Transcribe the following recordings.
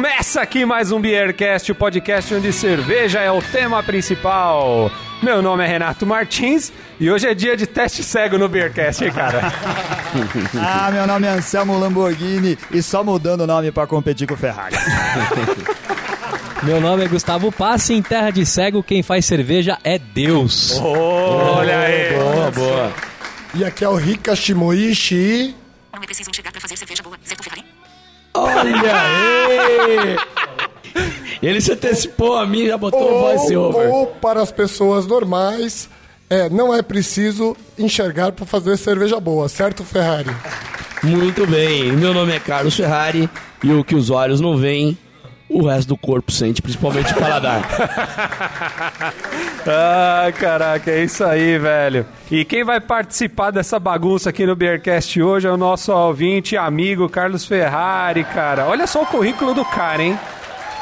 Começa aqui mais um Beercast, o podcast onde cerveja é o tema principal. Meu nome é Renato Martins e hoje é dia de teste cego no Beercast, hein, cara? ah, meu nome é Anselmo Lamborghini e só mudando o nome para competir com o Ferrari. Meu nome é Gustavo Passe, em terra de cego quem faz cerveja é Deus. Oh, olha aí. Boa, boa. E aqui é o Rika Shimoishi. Não Olha aí! Ele se antecipou a mim, já botou o voice Ou, over. ou para as pessoas normais, é, não é preciso enxergar para fazer cerveja boa, certo, Ferrari? Muito bem, meu nome é Carlos Ferrari e o que os olhos não veem, o resto do corpo sente, principalmente o paladar. Ah, caraca, é isso aí, velho. E quem vai participar dessa bagunça aqui no Beercast hoje é o nosso ouvinte e amigo Carlos Ferrari, cara. Olha só o currículo do cara, hein?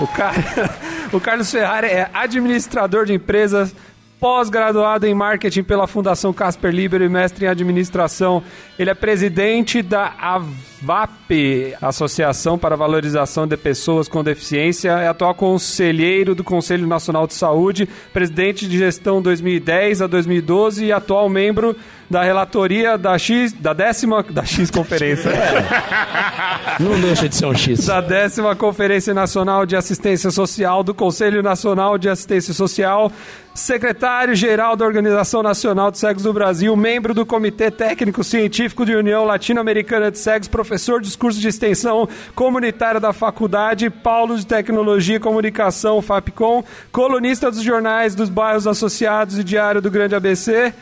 O, cara, o Carlos Ferrari é administrador de empresas, pós-graduado em marketing pela Fundação Casper Libero e mestre em administração. Ele é presidente da AVAP, Associação para Valorização de Pessoas com Deficiência, é atual conselheiro do Conselho Nacional de Saúde, presidente de gestão 2010 a 2012 e atual membro da relatoria da X, da décima, da X Conferência. Não deixa de ser um X. da décima Conferência Nacional de Assistência Social do Conselho Nacional de Assistência Social, secretário-geral da Organização Nacional de Cegos do Brasil, membro do Comitê Técnico Científico de União Latino-Americana de Cegos, professor de curso de extensão comunitária da Faculdade Paulo de Tecnologia e Comunicação, FAPCOM, colunista dos jornais dos bairros associados e Diário do Grande ABC.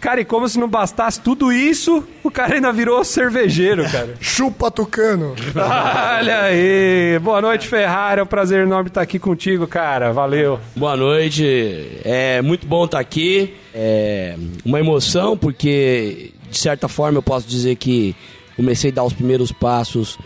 Cara, e como se não bastasse tudo isso, o cara ainda virou cervejeiro, cara. Chupa Tucano. Olha aí! Boa noite, Ferrari. É um prazer enorme estar aqui contigo, cara. Valeu. Boa noite, é muito bom estar aqui. É uma emoção, porque de certa forma eu posso dizer que comecei a dar os primeiros passos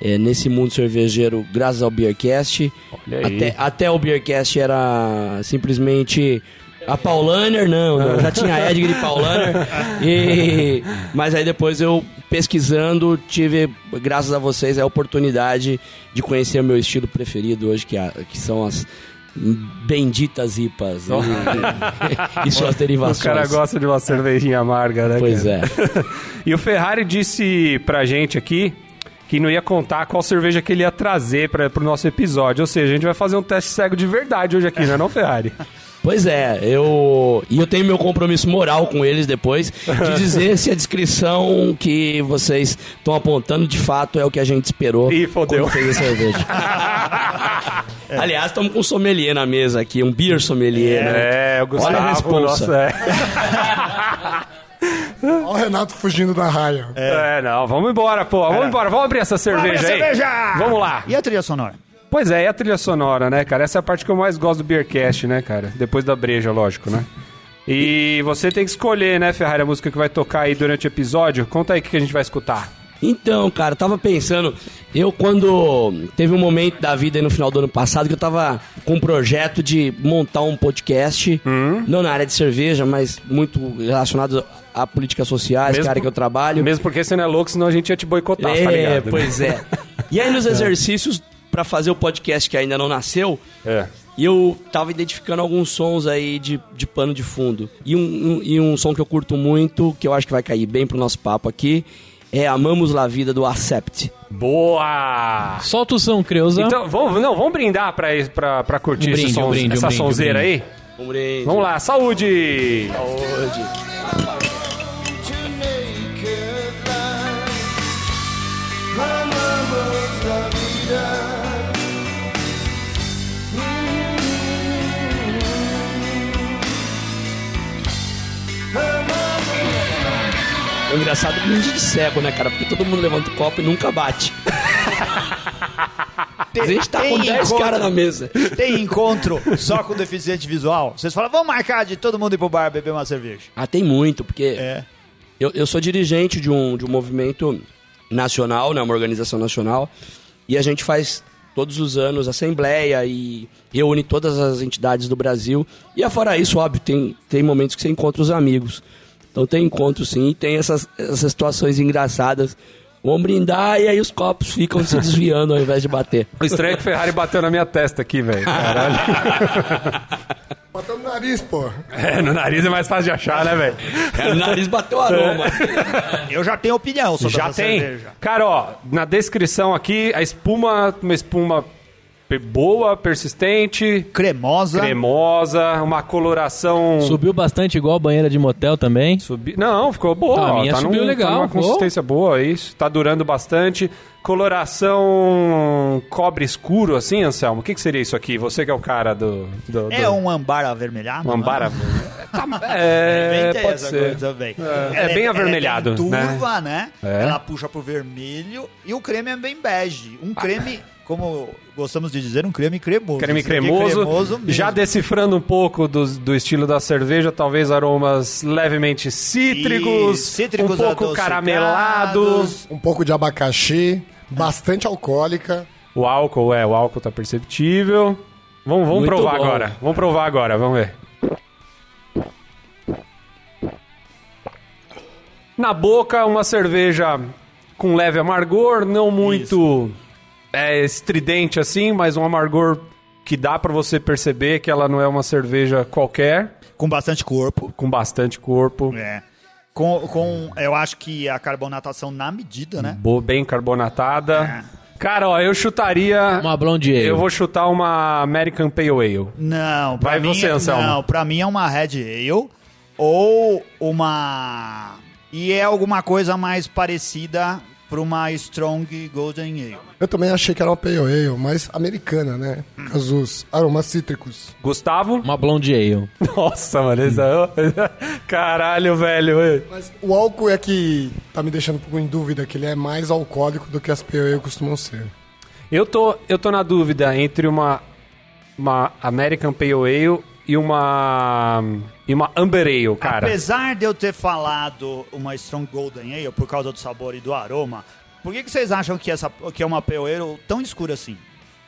é, nesse mundo cervejeiro graças ao Beercast. Olha aí. Até, até o Beercast era simplesmente a Paulaner, não, não, já tinha a Edgar e Paulaner. E, mas aí depois eu pesquisando tive, graças a vocês, a oportunidade de conhecer o meu estilo preferido hoje, que, é- que são as benditas IPAs e, e suas O derivações. cara gosta de uma cervejinha amarga, né? Pois cara? é. E o Ferrari disse pra gente aqui que não ia contar qual cerveja que ele ia trazer para pro nosso episódio. Ou seja, a gente vai fazer um teste cego de verdade hoje aqui, não é não, Ferrari? Pois é, eu. E eu tenho meu compromisso moral com eles depois de dizer se a descrição que vocês estão apontando de fato é o que a gente esperou Ih, fodeu. fez a cerveja. Aliás, estamos com um sommelier na mesa aqui, um beer sommelier, né? É, o Gustavo. Olha a responsa. nossa, é. Olha o Renato fugindo da raia. É, não, vamos embora, pô. Vamos embora, vamos abrir essa cerveja aí. Vamos lá. E a trilha sonora? Pois é, e a trilha sonora, né, cara? Essa é a parte que eu mais gosto do Beercast, né, cara? Depois da breja, lógico, né? E você tem que escolher, né, Ferrari, a música que vai tocar aí durante o episódio. Conta aí o que a gente vai escutar. Então, cara, eu tava pensando, eu quando teve um momento da vida aí no final do ano passado que eu tava com um projeto de montar um podcast, não na área de cerveja, mas muito relacionado a políticas sociais, Mesmo que é a área por- que eu trabalho. Mesmo porque você não é louco, senão a gente ia te boicotar, tá é, ligado? pois é. E aí nos exercícios pra fazer o podcast que ainda não nasceu, É. e eu tava identificando alguns sons aí de, de pano de fundo. E um, um- e um som que eu curto muito, que eu acho que vai cair bem pro nosso papo aqui, é Amamos La Vida do Accept. Boa! Solta o som, Creuza. Então, vamos, não, vamos brindar pra, pra, pra curtir Um esse brinde, um sons- brinde, um essa brinde, um sonzeira brinde. aí? Vamos lá, saúde! É engraçado brinde de cego, né, cara? Porque todo mundo levanta o copo e nunca bate. A gente tá com Tem 10 encontro. caras na mesa. Tem encontro só com deficiente visual? Vocês falam, vamos marcar de todo mundo ir pro bar beber uma cerveja. Ah, tem muito, porque É. eu, eu sou dirigente de um, de um movimento nacional, né, uma organização nacional, e a gente faz todos os anos assembleia e reúne todas as entidades do Brasil. E afora isso, óbvio, tem, tem momentos que você encontra os amigos. Então tem encontro sim, e tem essas, essas situações engraçadas Vamos brindar e aí os copos ficam se desviando ao invés de bater. O estranho é que o Ferrari bateu na minha testa aqui, velho. Caralho. Bateu no nariz, pô. É, no nariz é mais fácil de achar, né, velho? É, o nariz bateu aroma. Eu já tenho opinião sobre Já essa tem. cerveja. Cara, ó, na descrição aqui, a espuma, uma espuma boa, persistente, Cremosa. cremosa, uma coloração... Subiu bastante igual a banheira de motel também. Subi... Não, ficou boa. Ah, a minha tá subiu num- legal, Tá numa pô. consistência boa, isso. Tá durando bastante. Coloração cobre escuro, assim, Anselmo? O que, que seria isso aqui? Você que é o cara do... do, É do- um ambar avermelhado? um ambar... não? É, Inventei pode essa ser. coisa também. É bem avermelhado, Ela é bem né? turva, né? É. Ela puxa pro vermelho e o creme é bem bege. Um creme, como gostamos de dizer, um creme cremoso. Creme é cremoso, mesmo. já decifrando um pouco do, do estilo da cerveja, talvez aromas levemente cítricos, Isso, cítricos um pouco caramelados. Um pouco de abacaxi, bastante alcoólica. O álcool, é, o álcool tá perceptível. Vamos, vamos Muito provar bom. agora. Vamos provar agora, vamos ver. Na boca, uma cerveja com leve amargor, não muito é, estridente assim, mas um amargor que dá pra você perceber que ela não é uma cerveja qualquer, Com bastante corpo. com bastante corpo, É. Com, com, eu acho que a carbonatação na medida, né? bo- bem carbonatada. Cara, ó, eu chutaria. Uma blonde ale. Eu vou chutar uma American Pale Ale. Não, pra Vai mim, você, Anselmo. Não, pra mim é uma Red Ale ou uma... E é alguma coisa mais parecida pra uma Strong Golden Ale. Eu também achei que era uma pale ale, mas americana, né? Os aromas cítricos. Gustavo? Uma blonde ale. Nossa, mano, esse é... Caralho, velho. Mas o álcool é que tá me deixando um pouco em dúvida, que ele é mais alcoólico do que as pale ale costumam ser. Eu tô, eu tô na dúvida entre uma, uma American Pale Ale e uma e uma Amber Ale, cara. Apesar de eu ter falado uma Strong Golden Ale por causa do sabor e do aroma, por que, que vocês acham que, essa, que é uma Pale Ale tão escura assim?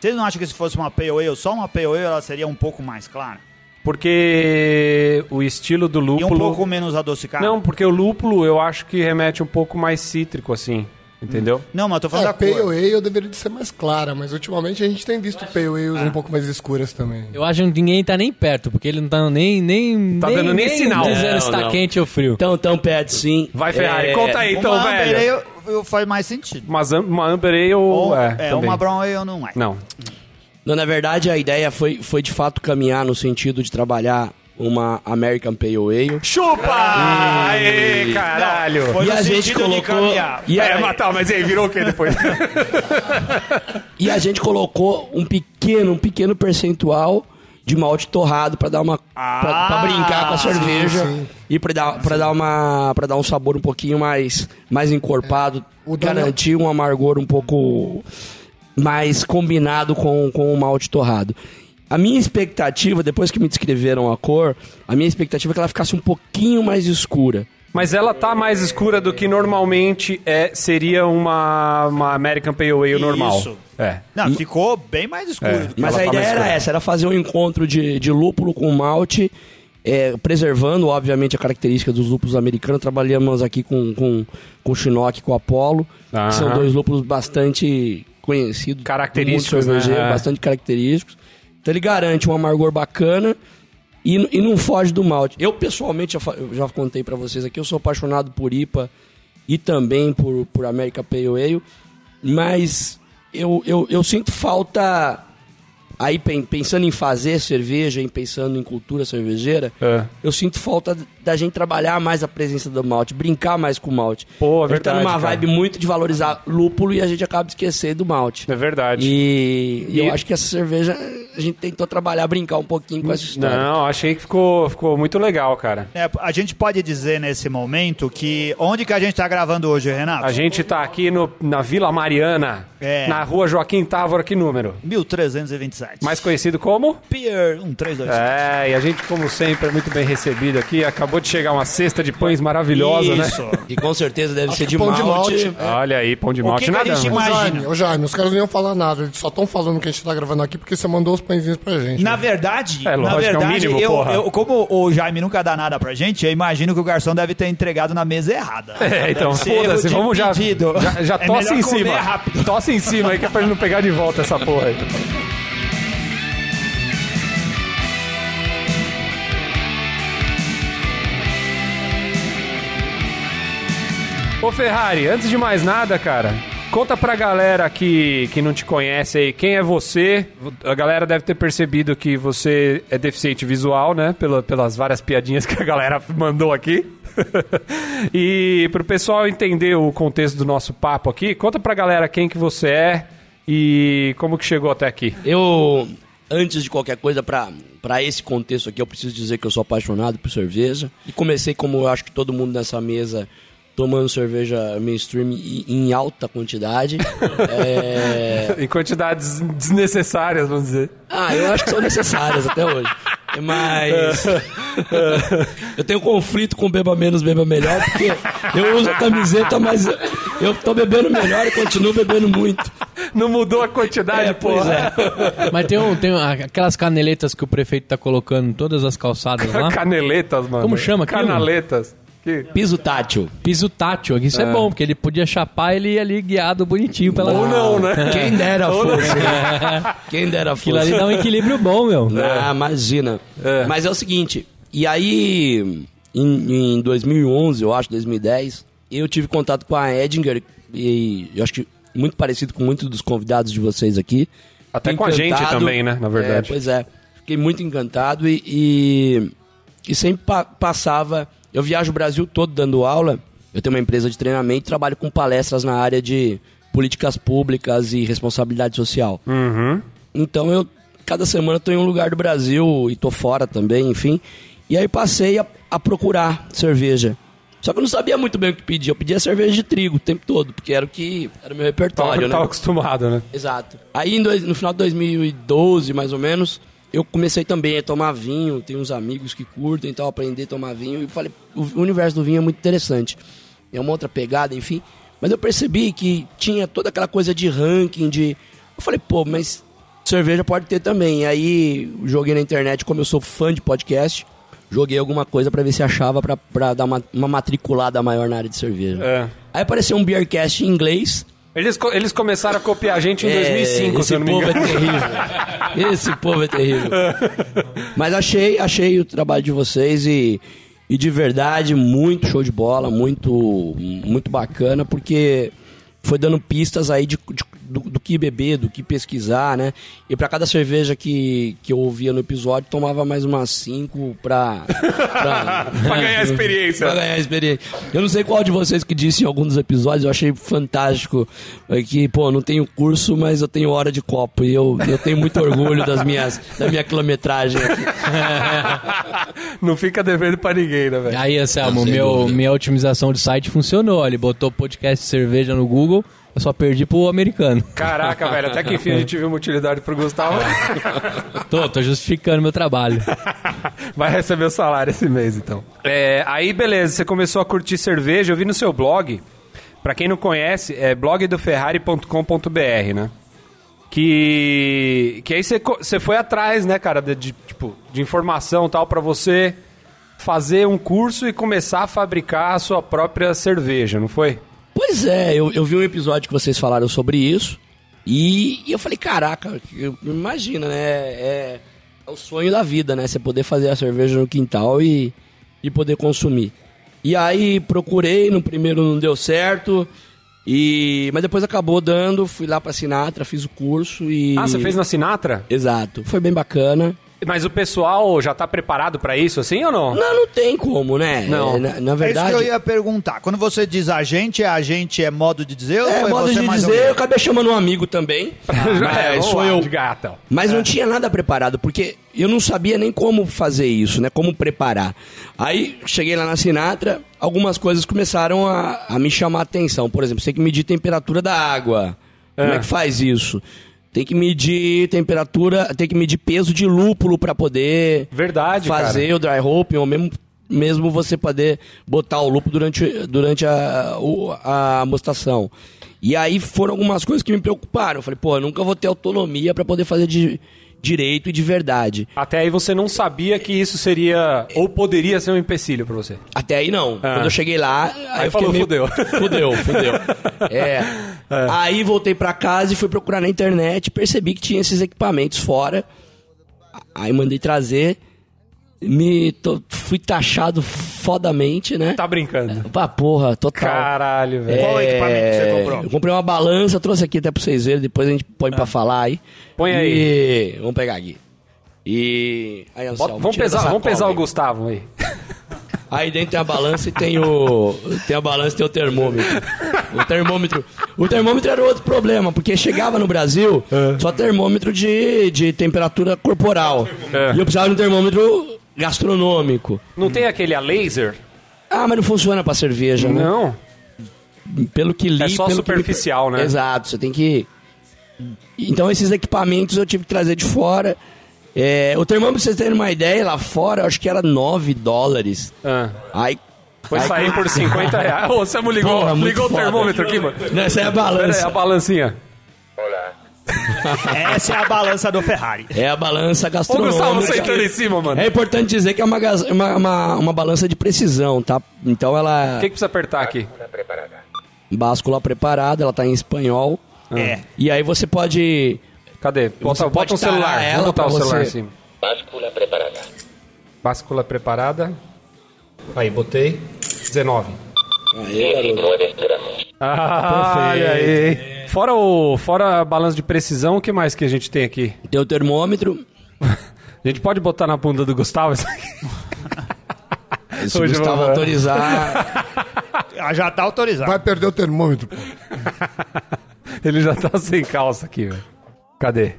Vocês não acham que se fosse uma Pale Ale, só uma Pale Ale, ela seria um pouco mais clara? Porque o estilo do E lúpulo um pouco menos adocicada? Não, porque o lúpulo eu acho que remete um pouco mais cítrico assim, entendeu? Não, mas eu tô falando É, da pale cor. ale deveria de ser mais clara, mas ultimamente a gente tem visto pale ales um pouco mais escuras também. Eu acho que ninguém tá nem perto, porque ele não tá nem. nem Tá dando nem sinal. Dizendo se Não, tá não. quente ou frio. Então, então pede sim. Vai Ferrari, É, conta aí então, uma velho. Amber Ale eu- faz mais sentido. Zam- uma Amber Ale Ou, é, é, também. uma Brown Ale não é. Não. Não, na verdade, a ideia foi, foi de fato caminhar no sentido de trabalhar uma American Pale Ale. Chupa! Aê, caralho! Foi E no a gente colocou-. E é, aí- mas tá, mas aí, virou o que depois? E a gente colocou um pequeno, um pequeno percentual de malte torrado pra dar uma pra, pra brincar com a cerveja sim. e pra dar para dar uma para dar um sabor um pouquinho mais mais encorpado, O Daniel- garantir um amargor um pouco mais combinado com, com o malte torrado. A minha expectativa, depois que me descreveram a cor, a minha expectativa é que ela ficasse um pouquinho mais escura. Mas ela tá mais escura do que normalmente é, seria uma, uma American Pale Ale normal. Isso. É. Não, ficou bem mais escuro É. do que Mas Ela a tá ideia era escura. essa, era fazer um encontro de, de lúpulo com malte, é, preservando, obviamente, a característica dos lúpulos americanos. Trabalhamos aqui com, com, com o Chinook e com o Apollo, Aham. que são dois lúpulos bastante conhecidos. Característicos, né? É. Bastante característicos. Então ele garante um amargor bacana e, e não foge do malte. Eu, pessoalmente, já, eu já contei pra vocês aqui, eu sou apaixonado por IPA e também por, por America Pale Ale, mas eu, eu, eu sinto falta, aí pen- pensando em fazer cerveja, em pensando em cultura cervejeira, É. eu sinto falta da gente trabalhar mais a presença do malte, brincar mais com o malte. Pô, é a gente tá numa cara. vibe muito de valorizar lúpulo e a gente acaba esquecendo do malte. É verdade. E, e E- eu acho que essa cerveja a gente tentou trabalhar, brincar um pouquinho com essa história. Não, achei que ficou, ficou muito legal, cara. É, a gente pode dizer nesse momento que. Onde que a gente tá gravando hoje, Renato? A gente tá aqui no, na Vila Mariana, É. na rua Joaquim Távora, que número? 1327. Mais conhecido como? Pier 1325. É, e a gente, como sempre, é muito bem recebido aqui. Acabou acabou de chegar uma cesta de pães maravilhosa, né? Isso. E com certeza deve ser que de pão de malte. malte. Olha aí, pão de O malte que que a nada. gente mano. Imagina. Jaime, ô Jaime, os caras não iam falar nada, eles só estão falando que a gente tá gravando aqui porque você mandou os pãezinhos pra gente. Na né? verdade, É, na lógico, é o verdade, mínimo, eu, porra. eu- como o Jaime nunca dá nada pra gente, eu imagino que o garçom deve ter entregado na mesa errada. É, então, ser foda-se, vamos já, pedido. já, já É tosse em cima. rápido. Tosse em cima aí que é pra ele não pegar de volta essa porra aí. Ô Ferrari, antes de mais nada, cara, conta pra galera que, que não te conhece aí, quem é você? A galera deve ter percebido que você é deficiente visual, né? Pela, pelas várias piadinhas que a galera mandou aqui. e pro pessoal entender o contexto do nosso papo aqui, conta pra galera quem que você é e como que chegou até aqui. Eu, antes de qualquer coisa, pra, pra esse contexto aqui, eu preciso dizer que eu sou apaixonado por cerveja. E comecei, como eu acho que todo mundo nessa mesa, tomando cerveja mainstream em alta quantidade. É, Em quantidades desnecessárias, vamos dizer. Ah, eu acho que são necessárias até hoje. Mas. eu tenho conflito com beba menos, beba melhor, porque eu uso a camiseta, mas eu tô bebendo melhor e continuo bebendo muito. Não mudou a quantidade, É, pois porra. Mas tem, um, tem aquelas caneletas que o prefeito tá colocando em todas as calçadas lá. Caneletas, mano. Como chama aquilo? Canaletas. Que... Piso tátil. Piso tátil. Isso é. bom, porque ele podia chapar ele ia ali guiado bonitinho pela. Ou não, né? Quem dera fosse. Quem dera fosse. Aquilo ali dá um equilíbrio bom, meu. Ah, imagina. É. Mas é o seguinte, e aí, em, em 2011, eu acho, 2010, eu tive contato com a Edinger, e eu acho que muito parecido com muitos dos convidados de vocês aqui. Até com a gente Encantado. também, né? Na verdade. É, pois é. Fiquei muito encantado e, e, e sempre pa- passava... Eu viajo o Brasil todo dando aula. Eu tenho uma empresa de treinamento e trabalho com palestras na área de políticas públicas e responsabilidade social. Uhum. Então eu cada semana tô em um lugar do Brasil e tô fora também, enfim. E aí passei a, a procurar cerveja. Só que eu não sabia muito bem o que pedir. Eu pedia cerveja de trigo o tempo todo, porque era o que era o meu Tava, repertório, né? tava acostumado, né? Exato. Aí dois- no final de 2012, mais ou menos, eu comecei também a tomar vinho. Tenho uns amigos que curtem, então eu aprendi a tomar vinho. E falei, o universo do vinho é muito interessante. É uma outra pegada, enfim. Mas eu percebi que tinha toda aquela coisa de ranking, de. Eu falei, pô, mas cerveja pode ter também. E aí joguei na internet, como eu sou fã de podcast, joguei alguma coisa pra ver se achava pra, pra dar uma, uma matriculada maior na área de cerveja. É. Aí apareceu um Beercast em inglês. Eles, eles começaram a copiar a gente em 2005, É, se eu esse não me povo engano. é terrível. Esse povo é terrível. Mas achei, achei o trabalho de vocês e, e de verdade muito show de bola, muito, muito bacana, porque foi dando pistas aí de, de- do, do que beber, do que pesquisar, né? E pra cada cerveja que, que eu ouvia no episódio, tomava mais umas cinco pra... Pra, Pra ganhar experiência. Pra ganhar experiência. Eu não sei qual de vocês que disse em algum dos episódios, eu achei fantástico é, que, pô, não tenho curso, mas eu tenho hora de copo. E eu, eu tenho muito orgulho das minhas, da minha quilometragem aqui. Não fica devendo pra ninguém, né, velho? Aí, Anselmo, meu, dúvida. minha otimização de site funcionou. Ele botou podcast de cerveja no Google, eu só perdi pro americano. Caraca, velho, até que enfim a gente viu uma utilidade pro Gustavo. Tô, tô justificando meu trabalho. Vai receber o salário esse mês, então. É, aí, beleza, você começou a curtir cerveja. Eu vi no seu blog, pra quem não conhece, é blogdoferrari.com.br, né? Que, que aí você, você foi atrás, né, cara, de, de, tipo, de informação tal, pra você fazer um curso e começar a fabricar a sua própria cerveja, não foi? Pois é, eu, eu vi um episódio que vocês falaram sobre isso. E, e eu falei, caraca, imagina, né? É, é o sonho da vida, né? Você poder fazer a cerveja no quintal e, e poder consumir. E aí procurei, no primeiro não deu certo. E, mas depois acabou dando, fui lá pra Sinatra, fiz o curso e. Ah, você fez na Sinatra? Exato. Foi bem bacana. Mas o pessoal já tá preparado pra isso, assim, ou não? Não, não tem como, né? Não. É, Na, na É isso verdade. que eu ia perguntar. Quando você diz agente, a gente é modo de dizer ou É, foi modo você de dizer, eu acabei chamando um amigo também. é, mas vamos sou eu. de gata. Mas não tinha nada preparado, porque eu não sabia nem como fazer isso, né? Como preparar. Aí cheguei lá na Sinatra, algumas coisas começaram a, a me chamar a atenção. Por exemplo, você tem que medir temperatura da água. Como é que faz isso? Tem que medir temperatura, tem que medir peso de lúpulo para poder Verdade, fazer cara. o dry hopping ou mesmo mesmo você poder botar o lupo durante, durante a, o- a mostação. E aí foram algumas coisas que me preocuparam. Eu falei, pô, eu nunca vou ter autonomia para poder fazer de direito e de verdade. Até aí você não sabia que isso seria ou poderia ser um empecilho pra você. Até aí não. Ah. Quando eu cheguei lá, aí, Aí eu falou, meio... fudeu. Fudeu, fudeu. É. Aí voltei pra casa e fui procurar na internet, percebi que tinha esses equipamentos fora. Aí mandei trazer. Me tô- fui taxado fodamente, né? Tá brincando. Pra porra, total. Caralho, velho. Qual equipamento que você comprou? Eu comprei uma balança, trouxe aqui até pra vocês verem, depois a gente põe pra falar aí. Põe E... Vamos pegar aqui. E. Aí, Anselmo, vamos pesar, vamos pesar cola o aí. Gustavo aí. Aí dentro tem a balança e tem o. Tem a balança e tem o termômetro. O termômetro. O termômetro era outro problema, porque chegava no Brasil só termômetro de, de temperatura corporal. É. E eu precisava de um termômetro gastronômico. Não tem aquele a laser? Ah, mas não funciona pra cerveja, né? Não. Pelo que li. É só pelo que superficial, né? Exato, você tem que. Então esses equipamentos eu tive que trazer de fora. É, o termômetro, pra vocês terem uma ideia, lá fora eu acho que era 9 dólares. Ah. Aí. Foi aí- sair por 50 reais. Ô, você me ligou, Porra, ligou o termômetro aqui, mano. Essa é a Pera aí, balança. a balancinha. Essa é a balança do Ferrari. É a balança Ô, gastronômica. Gustavo sentando em cima, mano. É importante dizer que é uma, uma, uma, uma balança de precisão, tá? Então ela O que, que precisa apertar aqui? báscula preparada, ela tá em espanhol. É. E aí você pode Cadê? Bota, Você bota pode um celular. ela botar o celular você- em cima. Báscula preparada. Aí, botei. 19. Ah, olha aí. Fora, o, fora a balança de precisão, o que mais que a gente tem aqui? ter o termômetro. A gente pode botar na bunda do Gustavo isso aqui? Se o Gustavo vamos- autorizar. Ah, Já tá autorizado. Vai perder o termômetro, pô. Ele já tá sem calça aqui, velho. Cadê?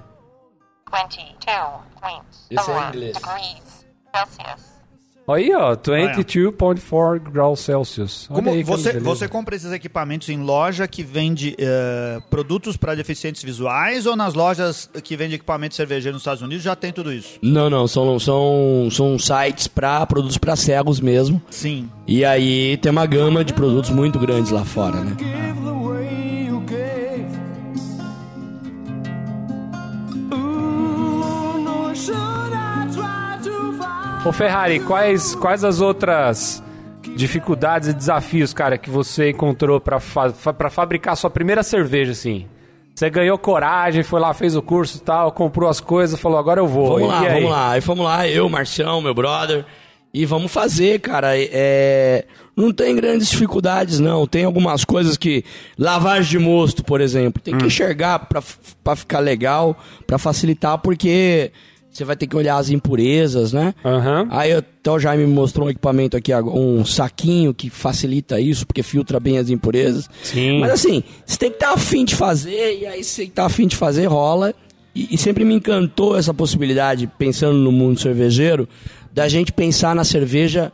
22.4 Esse é em inglês. degrees Celsius. Aí, ó, 22.4 graus Celsius. Olha Como aí que você, beleza. você compra esses equipamentos em loja que vende eh, produtos para deficientes visuais ou nas lojas que vende equipamento cervejeiro nos Estados Unidos já tem tudo isso? Não, não, são, são, são sites para produtos para cegos mesmo. Sim. E aí tem uma gama de produtos muito grandes lá fora, né? Ô Ferrari, quais, quais as outras dificuldades e desafios, cara, que você encontrou pra, fa pra fabricar sua primeira cerveja, assim? Você ganhou coragem, foi lá, fez o curso e tal, comprou as coisas, falou, agora eu vou. Vamos E lá, vamos lá. Aí fomos lá, eu, Marcião, meu brother. E vamos fazer, cara. É, não tem grandes dificuldades, não. Tem algumas coisas que. Lavagem de mosto, por exemplo. Tem que enxergar pra, pra ficar legal, pra facilitar, porque você vai ter que olhar as impurezas, né? Aham. Aí até o Jaime me mostrou um equipamento aqui, um saquinho que facilita isso, porque filtra bem as impurezas. Sim. Mas assim, você tem que estar afim de fazer, e aí você tá afim de fazer, rola. E, e sempre me encantou essa possibilidade, pensando no mundo cervejeiro, da gente pensar na cerveja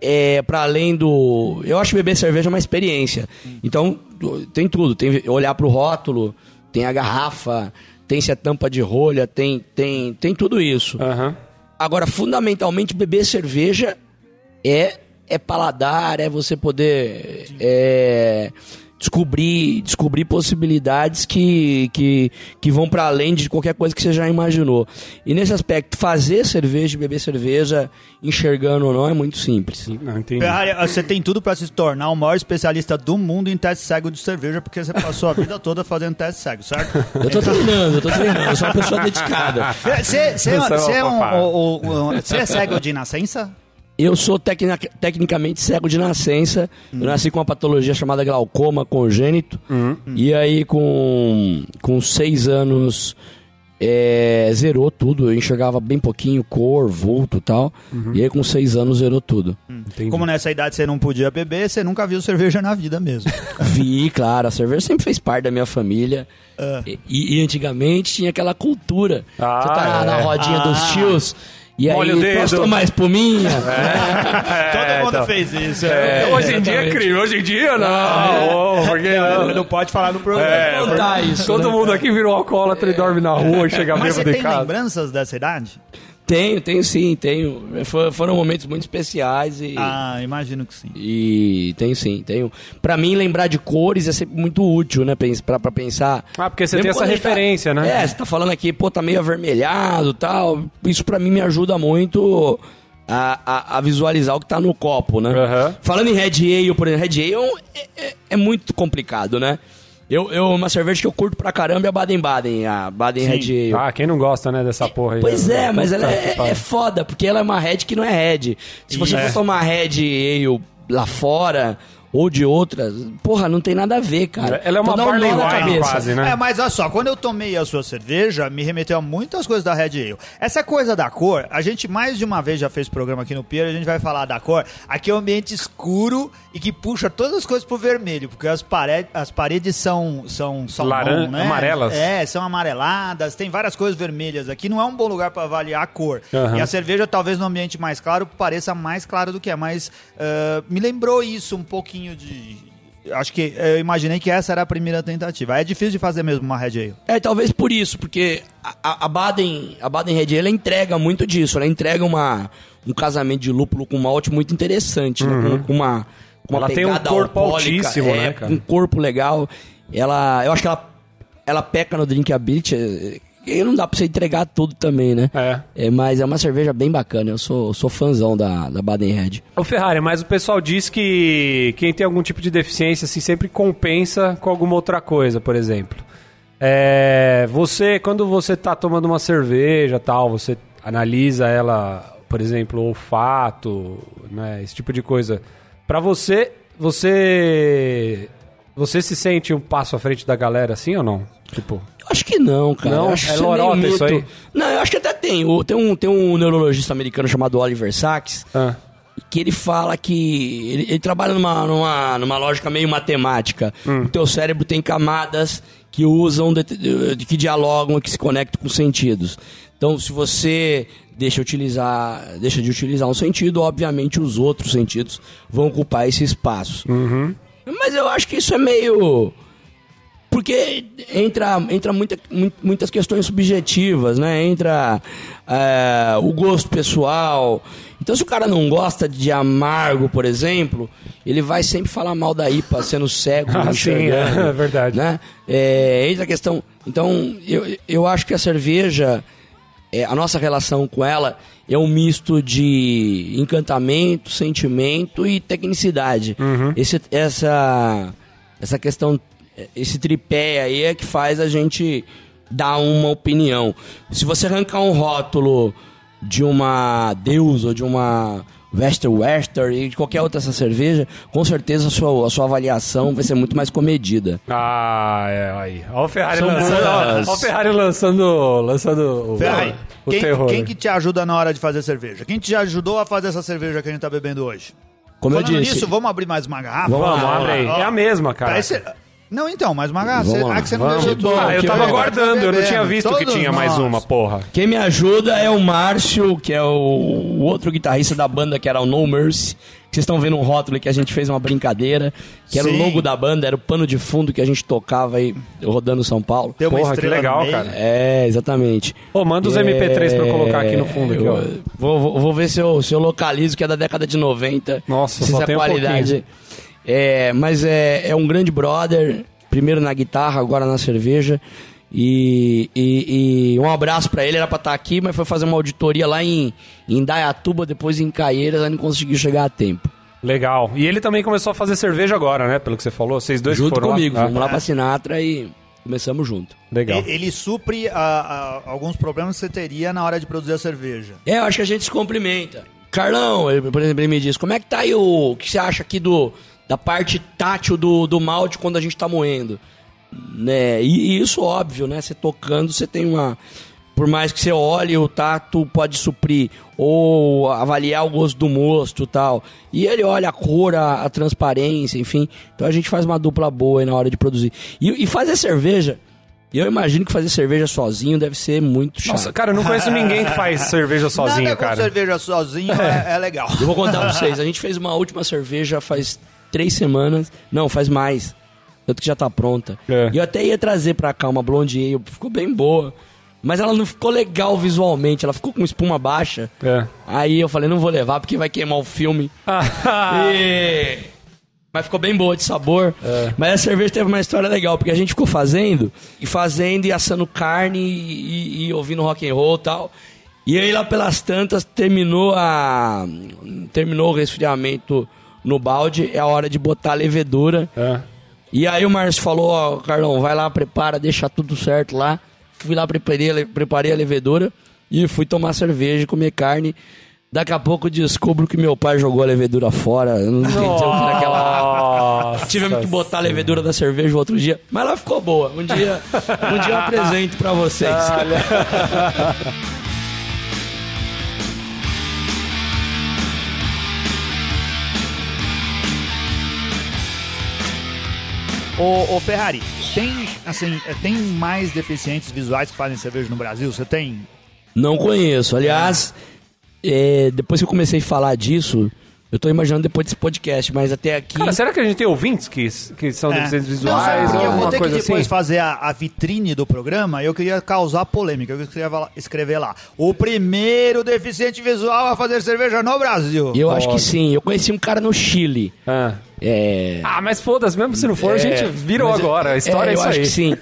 é, para além do. Eu acho que beber cerveja é uma experiência. Então, tem tudo. Tem olhar pro rótulo, tem a garrafa, tem se é tampa de rolha, tem, tem, tem tudo isso. Aham. Agora, fundamentalmente, beber cerveja é, é paladar, é você poder é, descobrir, descobrir possibilidades que, que, que vão para além de qualquer coisa que você já imaginou. E nesse aspecto, fazer cerveja e beber cerveja, enxergando ou não, é muito simples. Não, entendi. Ferrari, você tem tudo para se tornar o maior especialista do mundo em teste cego de cerveja, porque você passou a vida toda fazendo teste cego, certo? Eu tô treinando, eu tô treinando, eu sou uma pessoa dedicada. É é, um, você é cego de nascença? Eu sou tecna- tecnicamente cego de nascença. Eu nasci com uma patologia chamada glaucoma congênito. E aí, com, com seis anos, é, zerou tudo. Eu enxergava bem pouquinho, cor, vulto e tal. E aí, com seis anos, zerou tudo. Entendi. Como nessa idade você não podia beber, você nunca viu cerveja na vida mesmo. Vi, claro, a cerveja sempre fez parte da minha família. Ah. E, e antigamente tinha aquela cultura. Ah, Você tá na, na é. rodinha Ah. dos tios. E Molha o aí, dedo. posso tomar espuminha? Todo mundo então. fez isso. É, É, hoje em dia é crime, hoje em dia não. Ô, por que não? não pode falar no programa. É, contar isso, Todo né? mundo aqui virou alcoólatra e dorme na rua e chega Mas você bêbado em tem casa. lembranças dessa idade? Tenho, tenho sim, tenho. For- Foram momentos muito especiais e. Ah, imagino que sim. E tenho sim, tenho. Pra mim, lembrar de cores é sempre muito útil, né? Pra, pra pensar. Ah, porque você Mesmo tem essa tá- referência, né? É, você tá falando aqui, pô, tá meio avermelhado e tal. Isso pra mim me ajuda muito a, a, a visualizar o que tá no copo, né? Aham. Falando em Red Ale, por exemplo, Red Ale é, é- é muito complicado, né? Eu, eu, uma cerveja que eu curto pra caramba é a Baden-Baden, a Baden Red Ale. Ah, quem não gosta, né, dessa porra aí? Pois é, mas ela é, é foda, porque ela é uma Red que não é Red. Se você É. for tomar Red Ale lá fora ou de outras, porra, não tem nada a ver, cara. Ela é uma Então barley wine cabeça. quase, né? É, mas olha só, quando eu tomei a sua cerveja, me remeteu a muitas coisas da Red Ale. Essa coisa da cor, a gente mais de uma vez já fez programa aqui no Pier, a gente vai falar da cor. Aqui é um ambiente escuro e que puxa todas as coisas pro vermelho, porque as, pare as paredes são, são salmão, Laran- né? amarelas. É, são amareladas, tem várias coisas vermelhas aqui. Não é um bom lugar para avaliar a cor. Aham. E a cerveja, talvez no ambiente mais claro, pareça mais clara do que é, mas ah, me lembrou isso um pouquinho de. Acho que eu imaginei que essa era a primeira tentativa. É difícil de fazer mesmo uma Red Ale. É, talvez por isso, porque a, a- Baden, a Baden Red Ale ela entrega muito disso, ela entrega uma, um casamento de lúpulo com malte muito interessante, né? Com, com uma, com uma Uhum. Ela tem um pegada corpo altíssimo, é, né, cara? Um corpo legal. Ela, eu acho que ela, ela peca no drinkability. E não dá pra você entregar tudo também, né? É. É, mas é uma cerveja bem bacana. Eu sou, sou fãzão da, da Baden Red. Ô Ferrari, mas o pessoal diz que quem tem algum tipo de deficiência assim, sempre compensa com alguma outra coisa, por exemplo. É, você, quando você tá tomando uma cerveja tal, você analisa ela, por exemplo, o olfato, né, esse tipo de coisa. Pra você, você você se sente um passo à frente da galera assim ou não? Tipo, acho que não, cara. Não? Eu acho É meio lorota isso aí? Não, eu acho que até tem. Tem um, tem um neurologista americano chamado Oliver Sacks, ah, que ele fala que ele, ele trabalha numa, numa, numa lógica meio matemática. Hum. O teu cérebro tem camadas que usam, de, de- que dialogam, que se conectam com os sentidos. Então, se você deixa, utilizar, deixa de utilizar um sentido, obviamente os outros sentidos vão ocupar esse espaço. Uhum. Mas eu acho que isso é meio. Porque entra, entra muita, mu- muitas questões subjetivas, né? Entra é, o gosto pessoal. Então, se o cara não gosta de amargo, por exemplo, ele vai sempre falar mal da IPA, sendo cego, Ah, sim, enxergando, é verdade. Né? É, entra a questão. Então, eu, eu acho que a cerveja, é, a nossa relação com ela é um misto de encantamento, sentimento e tecnicidade. Esse, essa, essa questão, esse tripé aí é que faz a gente dar uma opinião. Se você arrancar um rótulo de uma Deus ou de uma Wester Wester e de qualquer outra essa cerveja, com certeza a sua, a sua avaliação vai ser muito mais comedida. Ah, é aí. Olha o Ferrari São lançando, boas. ó, ó o Ferrari lançando, lançando o, Ferrari, o quem, terror. quem que te ajuda na hora de fazer cerveja? Quem te ajudou a fazer essa cerveja que a gente tá bebendo hoje? Como Falando eu disse, nisso, vamos abrir mais uma garrafa? Vamos, Vamos lá, abre aí. Ó, É a mesma, cara. Não, então, mais uma garrafa. Vamos Você- lá, Ah, que você não deixou tudo. Ah, eu que tava eu- guardando, eu não tinha visto que Todos tinha mais nós. uma, porra. Quem me ajuda é o Márcio, que é o, o outro guitarrista da banda, que era o No Mercy. Que vocês estão vendo um rótulo que a gente fez uma brincadeira, que era Sim. o logo da banda, era o pano de fundo que a gente tocava aí rodando São Paulo. Uma Porra, que legal, cara. É, exatamente. Ô, manda os MP3 pra eu colocar aqui no fundo, aqui, ó. Eu- Vou, vou, vou ver se eu, se eu localizo, que é da década de 90. Nossa, se só essa tem um qualidade. É, mas é, é um grande brother, primeiro na guitarra, agora na cerveja. E, e- e um abraço pra ele, era pra estar aqui, mas foi fazer uma auditoria lá em, em Dayatuba, depois em Caieiras, aí não conseguiu chegar a tempo. Legal. E ele também começou a fazer cerveja agora, né? Pelo que você falou. Vocês dois Junto foram comigo, lá? fomos lá pra Sinatra e começamos junto. Ah, legal. E- Ele supre ah, ah, alguns problemas que você teria na hora de produzir a cerveja. É, eu acho que a gente se cumprimenta. Carlão, ele, por exemplo, ele me diz, como é que tá aí o... O que você acha aqui do, da parte tátil do, do malte quando a gente tá moendo? Né? E, e isso, óbvio, né? Você tocando, você tem uma... Por mais que você olhe, o tato pode suprir ou avaliar o gosto do mosto e tal. E ele olha a cor, a, a transparência, enfim. Então a gente faz uma dupla boa aí na hora de produzir. E, e fazer cerveja... Eu imagino que fazer cerveja sozinho deve ser muito chato. Nossa, cara, eu não conheço ninguém que faz cerveja sozinho, Nada com cara. cerveja sozinho é, é legal. Eu vou contar pra vocês. A gente fez uma última cerveja faz três semanas. Não, faz mais. Tanto que já tá pronta. É. E eu até ia trazer pra cá uma blonde ale. Ficou bem boa. Mas ela não ficou legal visualmente, ela ficou com espuma baixa. É. Aí eu falei, não vou levar porque vai queimar o filme. E- Mas ficou bem boa de sabor. Mas a cerveja teve uma história legal, porque a gente ficou fazendo, e fazendo e assando carne e, e- e ouvindo rock and roll e tal. E aí lá pelas tantas terminou a. Terminou o resfriamento no balde, é a hora de botar a levedura. É. E aí o Márcio falou, ó, Carlão, vai lá, prepara, deixa tudo certo lá. Fui lá, preparei, preparei a levedura e fui tomar cerveja, comer carne. Daqui a pouco descubro que meu pai jogou a levedura fora. Eu não entendi. Nossa Tivemos que botar a levedura da cerveja o outro dia. Mas ela ficou boa. Um dia, um dia eu apresento pra vocês. Ô, ô, Ferrari, tem, assim, é, tem mais deficientes visuais que fazem cerveja no Brasil? Você tem? Não conheço. Aliás, é, depois que eu comecei a falar disso, eu tô imaginando depois desse podcast, mas até aqui. Cara, será que a gente tem ouvintes que, que são É. deficientes Não, visuais ou eu vou ter que coisa depois assim? fazer a, a vitrine do programa e eu queria causar polêmica. Eu queria escrever lá. O primeiro deficiente visual a fazer cerveja no Brasil. Eu acho que sim. Eu conheci um cara no Chile. Ah. É. Ah, mas foda-se, mesmo se não for, a gente virou Mas é- agora. A história é, eu isso acho aí. que sim.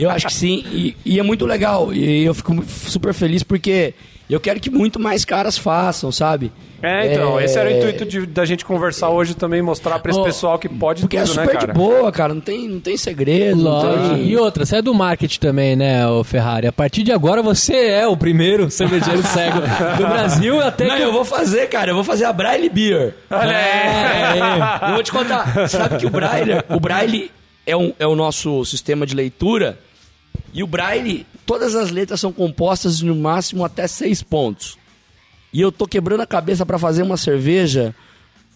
Eu acho que sim. E, e é muito legal. E eu fico super feliz porque eu quero que muito mais caras façam, sabe? É, então, É, esse era o intuito de- da gente conversar hoje também, mostrar pra esse Ó, pessoal que pode Porque tudo, é super né, cara? de boa, cara. Não tem, não tem segredo. Não tem... E outra, você é do marketing também, né, o Ferrari? A partir de agora você é o primeiro cervejeiro cego do Brasil até Não, que eu vou fazer, cara. Eu vou fazer a Braille Beer. Olha aí. É, eu vou te contar. Sabe que o Braille, o Braille é, um, é o nosso sistema de leitura. E o Braille, todas as letras são compostas de no máximo até seis pontos. E eu tô quebrando a cabeça para fazer uma cerveja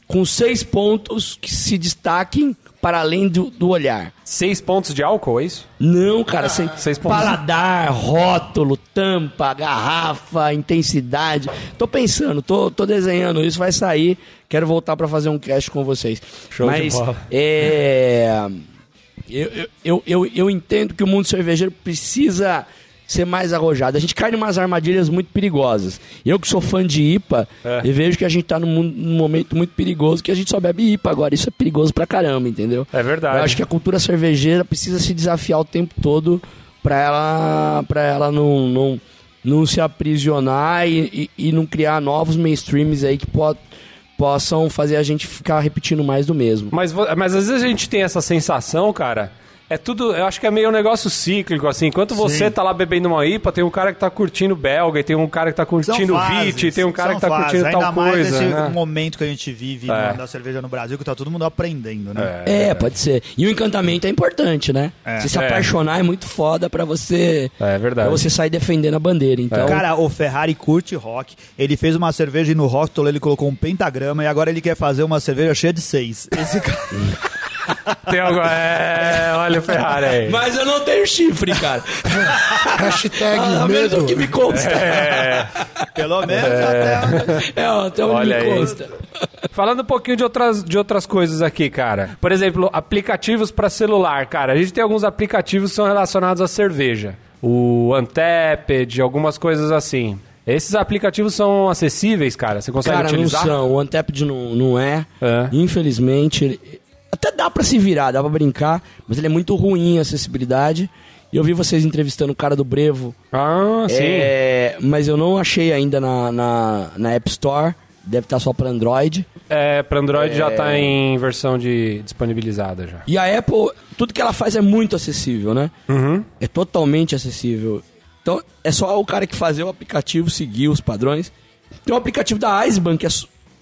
com seis pontos que se destaquem para além do, do olhar. Seis pontos de álcool, é isso? Não, cara, sem Seis pontos. paladar, rótulo, tampa, garrafa, intensidade. Tô pensando, tô, tô desenhando, isso vai sair. Quero voltar pra fazer um cast com vocês. Show de Mas bola. é eu, eu, eu, eu entendo que o mundo cervejeiro precisa ser mais arrojado. A gente cai em umas armadilhas muito perigosas. Eu que sou fã de IPA, É. eu vejo que a gente tá num, num momento muito perigoso que a gente só bebe IPA agora. Isso é perigoso pra caramba, entendeu? É verdade. Eu acho que a cultura cervejeira precisa se desafiar o tempo todo pra ela, pra ela não, não, não se aprisionar e, e, e não criar novos mainstreams aí que po possam fazer a gente ficar repetindo mais do mesmo. Mas, mas às vezes a gente tem essa sensação, cara. É tudo, eu acho que é meio um negócio cíclico, assim. Enquanto você tá lá bebendo uma IPA, tem um cara que tá curtindo belga, e tem um cara que tá curtindo VIT, tem um cara que tá fases. curtindo Ainda tal mais coisa. nesse né? momento que a gente vive É. da cerveja no Brasil, que tá todo mundo aprendendo, né? É, pode ser. E o encantamento é importante, né? É. Você se É. apaixonar é muito foda pra você. É verdade. Pra você sair defendendo a bandeira. Então, Cara, o Ferrari curte rock. Ele fez uma cerveja e no rótulo ele colocou um pentagrama e agora ele quer fazer uma cerveja cheia de seis. Esse cara... Tem algo, é, olha o Ferrari aí. mas eu não tenho chifre, cara. Hashtag Pelo menos medo. o que me consta. É. Pelo menos até... É, até onde Olha me aí. consta. Falando um pouquinho de outras, de outras coisas aqui, cara. Por exemplo, aplicativos para celular, cara. A gente tem alguns aplicativos que são relacionados à cerveja. O Untapped, algumas coisas assim. Esses aplicativos são acessíveis, cara? Você consegue Cara, utilizar? não são. O Untapped não, não é. É. Infelizmente. Até dá pra se virar, dá pra brincar, mas ele é muito ruim em acessibilidade. E eu vi vocês entrevistando o cara do Brevo. Ah, sim. É, mas eu não achei ainda na, na, na App Store. Deve estar só para Android. É, para Android já tá em versão de disponibilizada já. E a Apple, tudo que ela faz é muito acessível, né? Uhum. É totalmente acessível. Então, é só o cara que fazer o aplicativo seguir os padrões. Tem um aplicativo da Icebank que é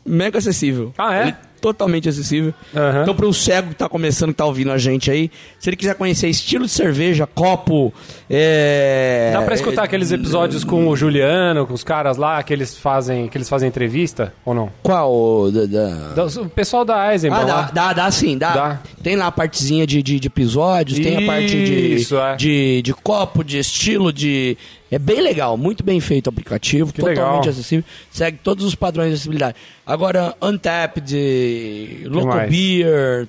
mega acessível. Ah, é? Ele totalmente acessível. Aham. Então, para um cego que tá começando, que tá ouvindo a gente aí, se ele quiser conhecer estilo de cerveja, copo, é... Dá pra escutar aqueles episódios com o Juliano, com os caras lá, que eles fazem, que eles fazem entrevista, ou não? Qual? Da, da- Da- O pessoal da Eisenbahn Ah, dá, dá, dá sim, dá. Dá. Tem lá a partezinha de, de, de episódios, tem a parte de, Isso, é. de, de copo, de estilo, de. É bem legal, muito bem feito o aplicativo, Que totalmente legal. acessível. Segue todos os padrões de acessibilidade. Agora, Untapped, Loco mais? Beer.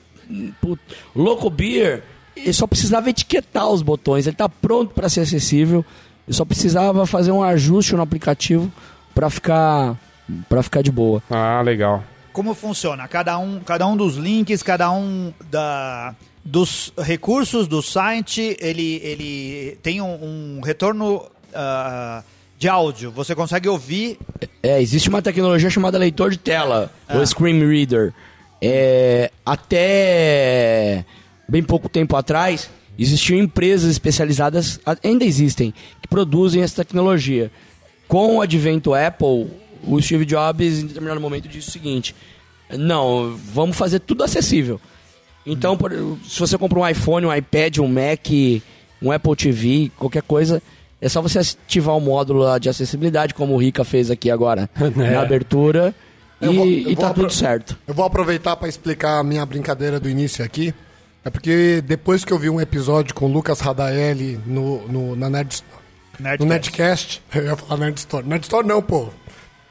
put- Loco Beer, ele só precisava etiquetar os botões, ele tá pronto para ser acessível. Eu só precisava fazer um ajuste no aplicativo pra ficar para ficar de boa. Ah, legal. Como funciona? Cada um, cada um dos links, cada um da, dos recursos do site, ele, ele tem um, um retorno ah, de áudio. Você consegue ouvir. É, existe uma tecnologia chamada leitor de tela, o Screen Reader. É, até bem pouco tempo atrás, existiam empresas especializadas, ainda existem, que produzem essa tecnologia. Com o advento Apple, o Steve Jobs, em determinado momento, disse o seguinte: não, vamos fazer tudo acessível. Então, por- se você compra um iPhone, um iPad, um Mac, um Apple TV, qualquer coisa, é só você ativar o módulo lá de acessibilidade, como o Rica fez aqui agora É. na abertura, e, vou- e tá tudo certo. Eu vou aproveitar para explicar a minha brincadeira do início aqui. É porque depois que eu vi um episódio com o Lucas Radaelli no, no, na Nerd, no Nerdcast, eu ia falar Nerd Store. Nerd Store não, pô.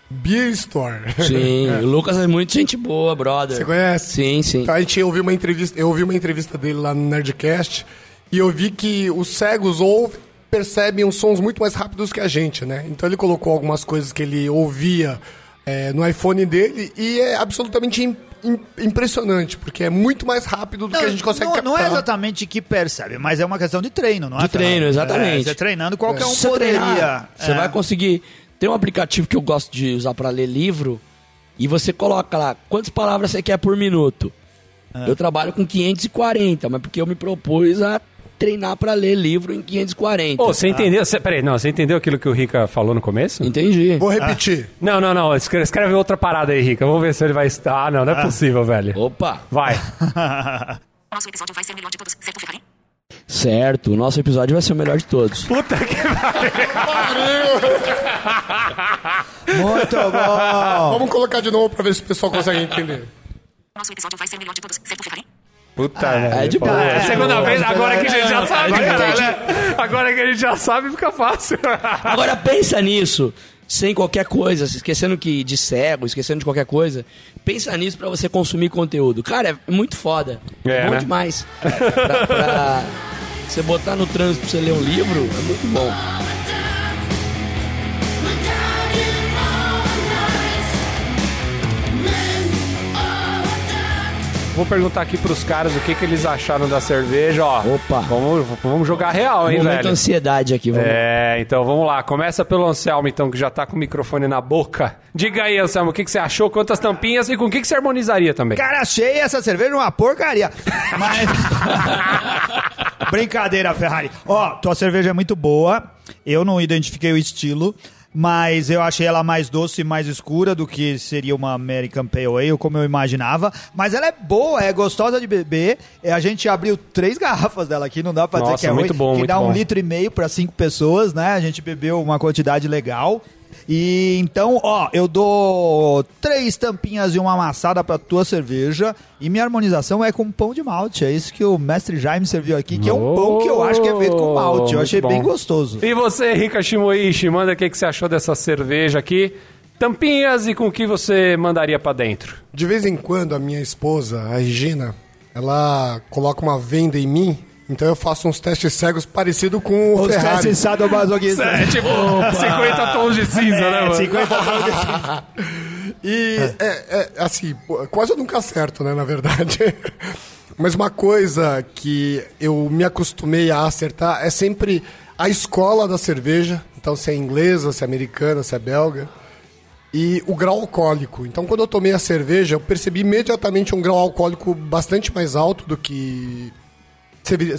Beer Store. Sim, o Lucas é muito gente boa, brother. Você conhece? Sim, sim. Então, a gente ouviu uma entrevista, eu ouvi uma entrevista dele lá no Nerdcast e eu vi que os cegos ouvem, percebem os sons muito mais rápidos que a gente, né? Então ele colocou algumas coisas que ele ouvia é, no iPhone dele e é absolutamente im- im- impressionante, porque é muito mais rápido do que a gente consegue não, captar. não é exatamente que percebe, mas é uma questão de treino, não é? De treino, Fernando? exatamente. É, você treinando, qualquer um Se você poderia. treinar, você é. vai conseguir. Tem um aplicativo que eu gosto de usar pra ler livro e você coloca lá quantas palavras você quer por minuto. É. Eu trabalho com 540, mas porque eu me propus a treinar pra ler livro em 540. Ô, você entendeu? Você, peraí, não, você entendeu aquilo que o Rica falou no começo? Entendi. Vou repetir. Não, não, não. Escreve, escreve outra parada aí, Rica. Vamos ver se ele vai estar. Ah, não, não é possível, velho. Opa, Vai. Nosso episódio vai ser o melhor de todos, certo, Ferrari? certo. O nosso episódio vai ser o melhor de todos. Puta que Muito bom! Vamos colocar de novo pra ver se o pessoal consegue entender. Nosso episódio vai ser o melhor de todos, certo, Ferrari? Puta, é de boa. É, segunda É, vez, agora que a gente já sabe, agora cara, né? Agora que a gente já sabe, fica fácil. Agora pensa nisso, sem qualquer coisa, esquecendo que de cego, esquecendo de qualquer coisa. Pensa nisso pra você consumir conteúdo. Cara, é muito foda. É, bom né? demais. pra, pra você botar no trânsito pra você ler um livro, é muito bom. Vou perguntar aqui pros caras o que, que eles acharam da cerveja, ó. Opa. Vamos, vamos jogar real, hein, Momento velho? ansiedade aqui, vamos. É, então vamos lá. Começa pelo Anselmo, então, que já tá com o microfone na boca. Diga aí, Anselmo, o que, que você achou, quantas tampinhas e com o que, que você harmonizaria também? Cara, achei essa cerveja uma porcaria. Mas. Brincadeira, Ferrari. Ó, tua cerveja é muito boa. Eu não identifiquei o estilo. Mas eu achei ela mais doce e mais escura do que seria uma American Pale Ale, como eu imaginava. Mas ela é boa, é gostosa de beber. É, A gente abriu três garrafas dela aqui, não dá pra Nossa, dizer que é muito ruim. bom, que dá um bom. litro e meio pra cinco pessoas, né? A gente bebeu uma quantidade legal. E então, ó, eu dou três tampinhas e uma amassada pra tua cerveja. E minha harmonização é com pão de malte. É isso que o mestre Jaime serviu aqui, que é um pão que eu acho que é feito com malte. Eu achei bem bom. gostoso. E você, Rika Shimoishi, manda o que, que você achou dessa cerveja aqui? Tampinhas e com o que você mandaria pra dentro? De vez em quando a minha esposa, a Regina, ela coloca uma venda em mim, então eu faço uns testes cegos parecido com o Os Ferrari. testes sadomasoquistas. É tipo 50 tons de cinza, né, mano? 50 tons de E é, é, assim, quase eu nunca acerto, né, na verdade. Mas uma coisa que eu me acostumei a acertar é sempre a escola da cerveja. Então, se é inglesa, se é americana, se é belga. E o grau alcoólico. Então, quando eu tomei a cerveja, eu percebi imediatamente um grau alcoólico bastante mais alto do que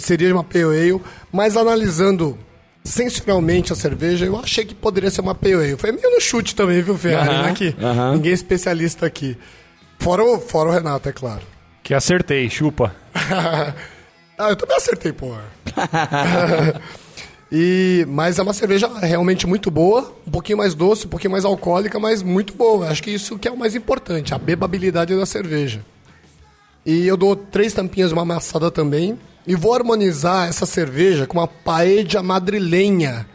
seria- uma pale ale. Mas analisando sensorialmente a cerveja, eu achei que poderia ser uma pale ale. Foi meio no chute também, viu, Ferrari? Né, aham. Ninguém é especialista aqui. Fora o, fora o Renato, é claro. Que acertei, chupa. ah, eu também acertei, porra. e, mas é uma cerveja realmente muito boa, um pouquinho mais doce, um pouquinho mais alcoólica, mas muito boa. Acho que isso que é o mais importante, a bebabilidade da cerveja. E eu dou três tampinhas de uma amassada também. E vou harmonizar essa cerveja com uma paella madrilenha,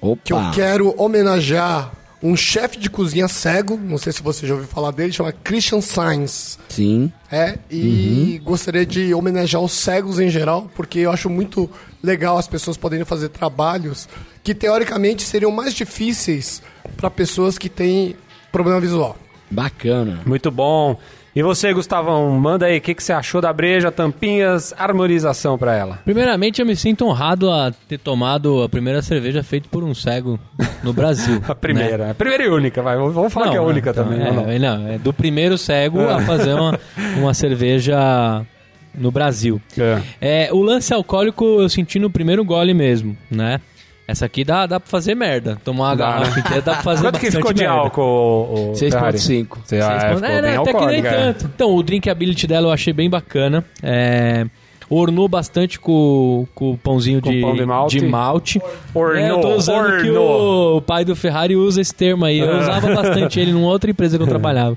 Opa. que eu quero homenagear um chefe de cozinha cego, não sei se você já ouviu falar dele, chama Christian Sainz. Sim. É, e gostaria de homenagear os cegos em geral, porque eu acho muito legal as pessoas poderem fazer trabalhos que teoricamente seriam mais difíceis para pessoas que têm problema visual. Bacana. Muito bom. E você, Gustavão, manda aí, o que, que você achou da breja, tampinhas, harmonização pra ela? Primeiramente, eu me sinto honrado a ter tomado a primeira cerveja feita por um cego no Brasil. A primeira. A primeira e única, vai. Vamos falar que é a única então, também. É, não? não, é do primeiro cego a fazer uma, uma cerveja no Brasil. É. É, o lance alcoólico eu senti no primeiro gole mesmo, né? Essa aqui dá, dá pra fazer merda. Tomar uma Dá, garrafa né? inteira dá pra fazer Quanto que ficou de merda. álcool, o Ferrari? 6.5. Você, ah, Seis é, ficou É, bem né, até que nem é. tanto. Então, o drinkability dela eu achei bem bacana. É, ornou bastante com, com o pãozinho Com de, pão de malte. malte. Ornou, É, eu tô usando que ornou. o pai do Ferrari usa esse termo aí. Eu usava bastante ele numa outra empresa que eu trabalhava.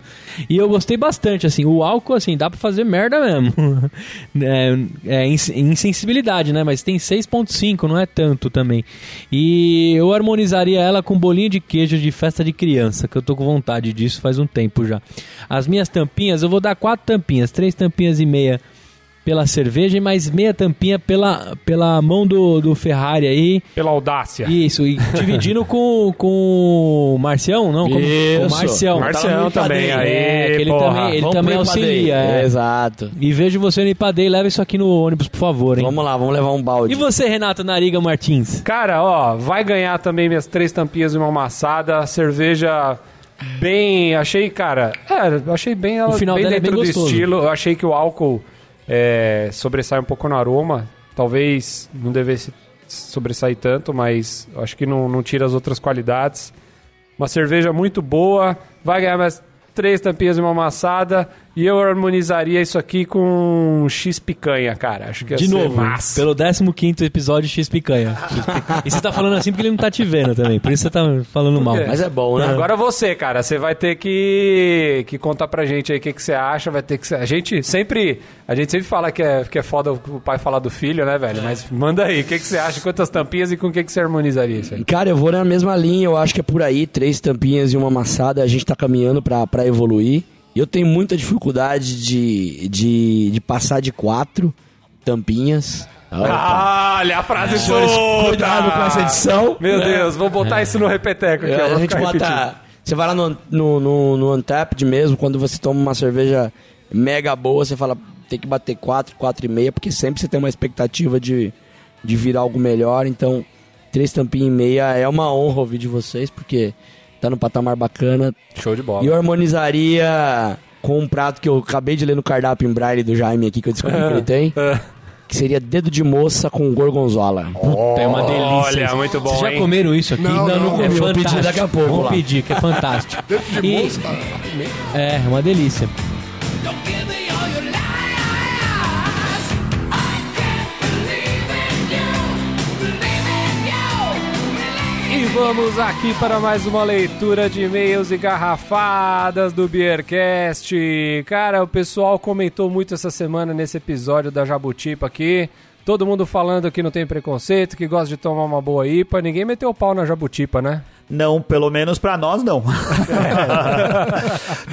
E eu gostei bastante, assim. O álcool, assim, dá pra fazer merda mesmo. é, é ins- insensibilidade, né? Mas tem 6.5, não é tanto também. E eu harmonizaria ela com bolinho de queijo de festa de criança, que eu tô com vontade disso faz um tempo já. As minhas tampinhas, eu vou dar quatro tampinhas, três tampinhas e meia pela cerveja e mais meia tampinha pela, pela mão do, do Ferrari aí. Pela audácia. Isso, e dividindo com, com o Marcião, não? Com, Isso. com o Marcião. Marcião Tá também, aí, É, que ele também, ele Vamos também auxilia. é. Exato. E vejo você no Ipadei, leva isso aqui no ônibus, por favor, hein? Vamos lá, vamos levar um balde. E você, Renato Nariga Martins? Cara, ó, vai ganhar também minhas três tampinhas e uma amassada. Cerveja bem. Achei, cara. É, achei bem ela O final bem é dentro bem do gostoso. estilo. Eu achei que o álcool é, sobressai um pouco no aroma. Talvez não devesse sobressair tanto, mas acho que não, não tira as outras qualidades. Uma cerveja muito boa. Vai ganhar mais três tampinhas e uma amassada. E eu harmonizaria isso aqui com X picanha, cara. Acho que De ser novo, massa. pelo 15 episódio X Picanha. X Picanha. E você tá falando assim porque ele não tá te vendo também, por isso você tá falando mal. Mas é bom, né? Agora você, cara, você vai ter que, que contar pra gente aí o que, que você acha, vai ter que a gente sempre, a gente sempre fala que é, que é foda o pai falar do filho, né, velho? Mas manda aí, o que, que você acha, quantas tampinhas e com o que, que você harmonizaria isso aí? Cara, eu vou na mesma linha, eu acho que é por aí, três tampinhas e uma amassada, a gente tá caminhando pra, pra evoluir. Eu tenho muita dificuldade de, de, de passar de quatro tampinhas. Ah, olha a frase Senhores, solta! cuidado com essa edição. Meu Deus, vou botar isso no repeteco aqui, É, a gente repetindo. bota. Você vai lá no, no, no, no Untapped mesmo, quando você toma uma cerveja mega boa, você fala, tem que bater 4, 4 e meia, porque sempre você tem uma expectativa de, de virar algo melhor. Então, três tampinhas e meia é uma honra ouvir de vocês, porque tá no patamar bacana. Show de bola. E eu harmonizaria com um prato que eu acabei de ler no cardápio em braille do Jaime aqui, que eu descobri que ele tem, que seria dedo de moça com gorgonzola. Puta, é uma delícia. Olha, isso. muito bom, Vocês já hein? comeram isso aqui? Não, não, é eu vou fantástico. pedir daqui a pouco Vamos lá. pedir, que é fantástico. Dentro de E- moça, É, é uma delícia. E vamos aqui para mais uma leitura de e-mails e garrafadas do Beercast. Cara, o pessoal comentou muito essa semana nesse episódio da Jabutipa aqui. Todo mundo falando que não tem preconceito, que gosta de tomar uma boa IPA. Ninguém meteu o pau na Jabutipa, né? Não, pelo menos pra nós não.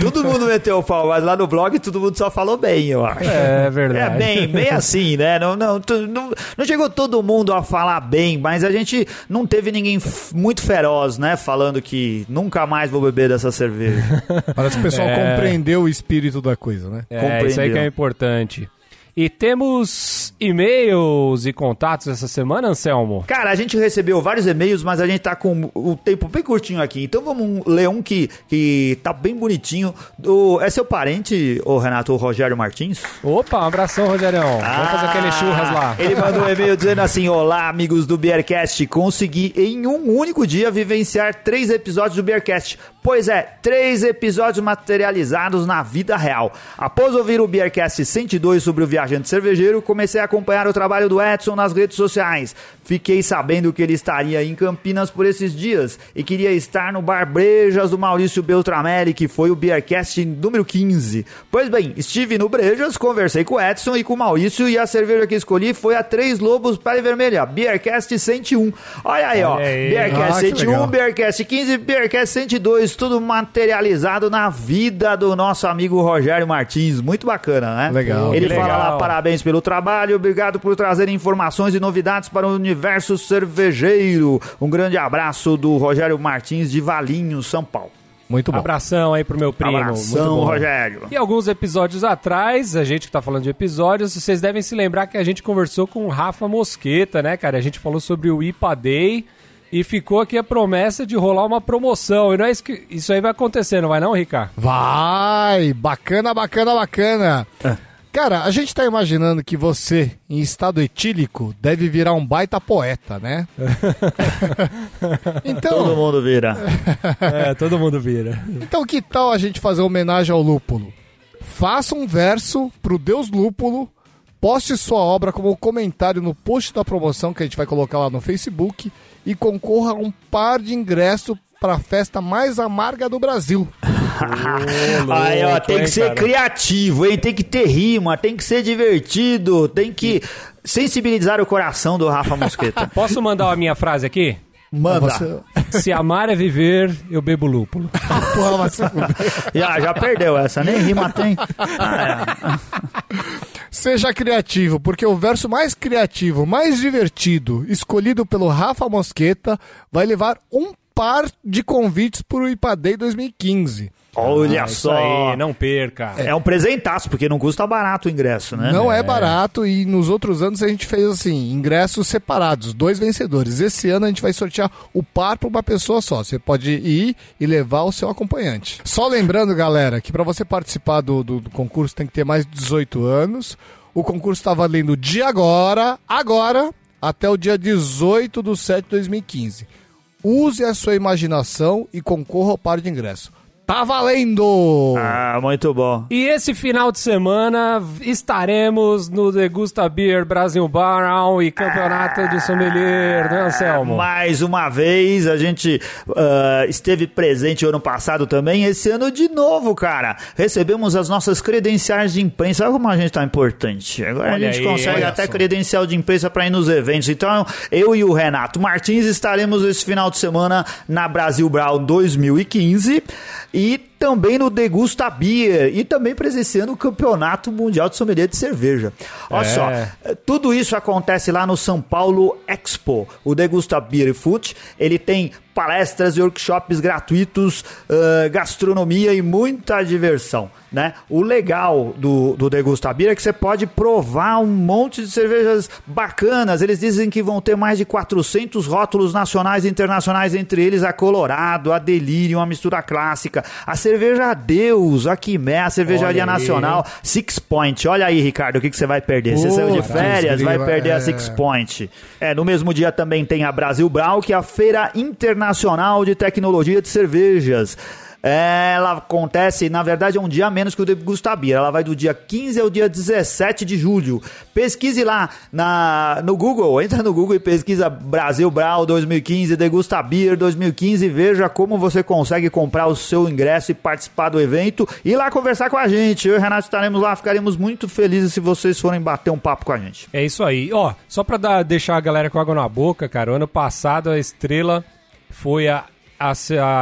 todo mundo meteu o pau, mas lá no blog todo mundo só falou bem, eu acho. É É verdade. bem, bem assim, né? Não, não, tu- não, não chegou todo mundo a falar bem, mas a gente não teve ninguém muito feroz, né? Falando que nunca mais vou beber dessa cerveja. Parece que o pessoal É. compreendeu o espírito da coisa, né? É, isso aí que é importante. E temos e-mails e contatos essa semana, Anselmo? Cara, a gente recebeu vários e-mails, mas a gente tá com o tempo bem curtinho aqui. Então vamos ler um que, que tá bem bonitinho. Do, é seu parente, o Renato o Rogério Martins? Opa, um abração, Rogerião. Vamos fazer aquele churras lá. Ele mandou um e-mail dizendo assim: Olá, amigos do Beercast. Consegui em um único dia vivenciar três episódios do Beercast. Pois é, três episódios materializados na vida real. Após ouvir o Beercast 102 sobre o viajante viajante cervejeiro, comecei a acompanhar o trabalho do Edson nas redes sociais. Fiquei sabendo que ele estaria em Campinas por esses dias e queria estar no Bar Brejas do Maurício Beltramelli, que foi o Beercast número 15. Pois bem, estive no Brejas, conversei com o Edson e com o Maurício e a cerveja que escolhi foi a Três Lobos Pele Vermelha, Beercast 101. Olha aí, ó. Aí. Beercast Ah, que 101, legal. Beercast 15, Beercast 102, tudo materializado na vida do nosso amigo Rogério Martins. Muito bacana, né? Legal. Ele fala legal. lá, parabéns pelo trabalho, obrigado por trazer informações e novidades para o universo cervejeiro. Um grande abraço do Rogério Martins de Valinho, São Paulo. Muito bom. Abração aí pro meu primo. Muito Abração, bom. Rogério. E alguns episódios atrás, a gente que tá falando de episódios, vocês devem se lembrar que a gente conversou com o Rafa Mosqueta, né, cara? A gente falou sobre o IPA Day e ficou aqui a promessa de rolar uma promoção. E não é isso que isso aí vai acontecer, não vai não, Ricardo? Vai! Bacana, bacana, bacana. Cara, a gente tá imaginando que você, em estado etílico, deve virar um baita poeta, né? Todo então, mundo vira. É, todo mundo vira. então, que tal a gente fazer homenagem ao lúpulo? Faça um verso pro Deus Lúpulo, poste sua obra como comentário no post da promoção que a gente vai colocar lá no Facebook e concorra a um par de ingressos para a festa mais amarga do Brasil. Aí, ó, tem que ser criativo, hein? Tem que ter rima, tem que ser divertido, tem que sensibilizar o coração do Rafa Mosqueta. Posso mandar a minha frase aqui? Manda. Você... Se amar é viver, eu bebo lúpulo. Porra, fuder. Já, já perdeu essa, nem rima tem. Seja criativo, porque o verso mais criativo, mais divertido, escolhido pelo Rafa Mosqueta, vai levar um par de convites para o IPADEI 2015. Olha É Isso só. aí, não perca. É um presentaço, porque não custa barato o ingresso, né? Não é barato e nos outros anos a gente fez assim, ingressos separados, dois vencedores. Esse ano a gente vai sortear o par para uma pessoa só. Você pode ir e levar o seu acompanhante. Só lembrando, galera, que para você participar do, do- do concurso tem que ter mais de 18 anos. O concurso está valendo de agora, agora, até o dia 18 de 7 de 2015. Use a sua imaginação e concorra ao par de ingresso. Tá valendo! Ah, muito bom. E esse final de semana estaremos no Degusta Beer Brasil Barrel e Campeonato de Sommelier, né, Anselmo? Mais uma vez, a gente ah, esteve presente ano passado também, esse ano de novo, cara. Recebemos as nossas credenciais de imprensa. Olha como a gente tá importante. Agora Olha a gente aí, consegue até só. credencial de imprensa para ir nos eventos. Então, eu e o Renato Martins estaremos esse final de semana na Brasil Brown 2015 e também no Degusta Beer e também presenciando o Campeonato Mundial de Sommelier de Cerveja. Olha É. só, tudo isso acontece lá no São Paulo Expo. O Degusta Beer Food, ele tem palestras e workshops gratuitos, ãh, gastronomia e muita diversão, né? O legal do, do Degusta Beer é que você pode provar um monte de cervejas bacanas. Eles dizem que vão ter mais de 400 rótulos nacionais e internacionais, entre eles a Colorado, a Delirium, a mistura clássica, a cerveja Deus, a Quimé, a cervejaria nacional, Six Point. Olha aí, Ricardo, o que, que você vai perder? Você saiu de férias, vai perder a é. Six Point. É, no mesmo dia também tem a Brasil Brau, que é a Feira Internacional de Tecnologia de Cervejas. Ela acontece, na verdade, é um dia menos que o Degusta Beer. Ela vai do dia 15 ao dia 17 de julho. Pesquise lá na, no Google, entra no Google e pesquisa Brasil Brau 2015, Degusta Beer 2015 e veja como você consegue comprar o seu ingresso e participar do evento e lá conversar com a gente. Eu e o Renato estaremos lá, ficaremos muito felizes se vocês forem bater um papo com a gente. É isso aí. Ó, só pra dar- deixar a galera com água na boca, cara, o ano passado a estrela foi a, a,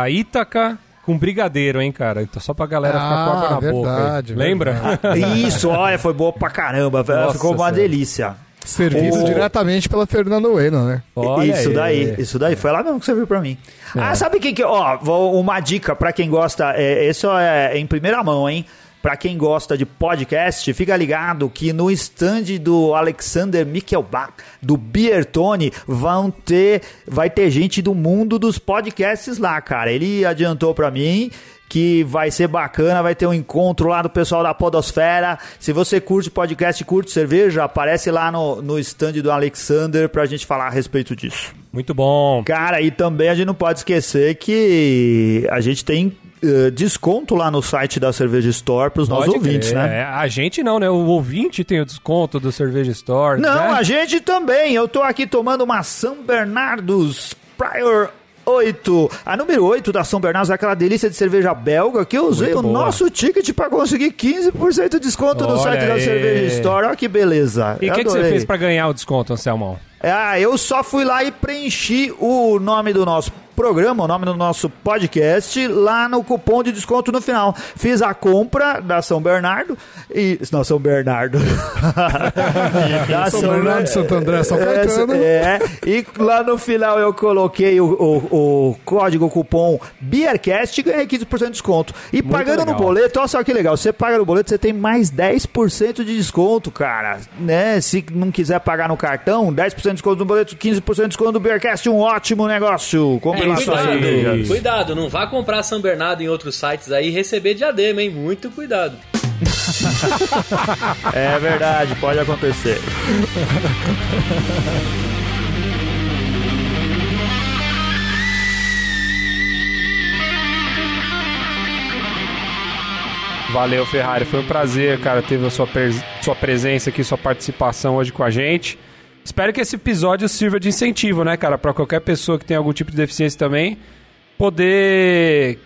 a Ítaca com brigadeiro, hein, cara? Então só pra galera ficar com Ah, água na boca. verdade, aí. Lembra? Isso, olha, foi boa pra caramba. Nossa Ficou uma Senhora. delícia. Servido O- diretamente pela Fernanda Ueno, né? Olha isso aí. daí, isso daí. Foi lá mesmo que você viu pra mim. Ah, sabe o que que... Ó, uma dica pra quem gosta... É, isso é em primeira mão, hein? Pra quem gosta de podcast, fica ligado que no stand do Alexander Michelbach, do Biertone, vão ter, vai ter gente do mundo dos podcasts lá, cara. Ele adiantou pra mim que vai ser bacana, vai ter um encontro lá do pessoal da Podosfera. Se você curte podcast, curte cerveja, aparece lá no, no stand do Alexander pra gente falar a respeito disso. Muito bom. Cara, e também a gente não pode esquecer que a gente tem eh, desconto lá no site da Cerveja Store pros nossos Pode ouvintes, crer. né? É, a gente não, né? O ouvinte tem o desconto do Cerveja Store. Não, né? a gente também. Eu tô aqui tomando uma São Bernardos Prior 8. A número 8 da São Bernardos é aquela delícia de cerveja belga que eu usei Muito o boa. nosso ticket pra conseguir 15% de desconto no Olha site da aí. Cerveja Store. Olha que beleza. E o que, que você fez pra ganhar o desconto, Anselmão? Ah, eu só fui lá e preenchi o nome do nosso programa, o nome do nosso podcast, lá no cupom de desconto no final. Fiz a compra da São Bernardo e. Não, São Bernardo. da São Bernardo, Santo André, São É, Caetano. É, e lá no final eu coloquei o, o- o código, o cupom BeerCast e ganhei 15% de desconto. E pagando no legal. boleto, olha só que legal, você paga no boleto, você tem mais 10% de desconto, cara. Né? Se não quiser pagar no cartão, 10% de desconto no boleto, 15% de desconto no BeerCast, um ótimo negócio. Compre cuidado, cervejas. cuidado, não vá comprar São Bernardo em outros sites aí e receber diadema, hein? Muito cuidado. É verdade, pode acontecer. Valeu, Ferrari. Foi um prazer, cara, ter a sua, pres- sua presença aqui, sua participação hoje com a gente. Espero que esse episódio sirva de incentivo, né, cara, Pra qualquer pessoa que tem algum tipo de deficiência também poder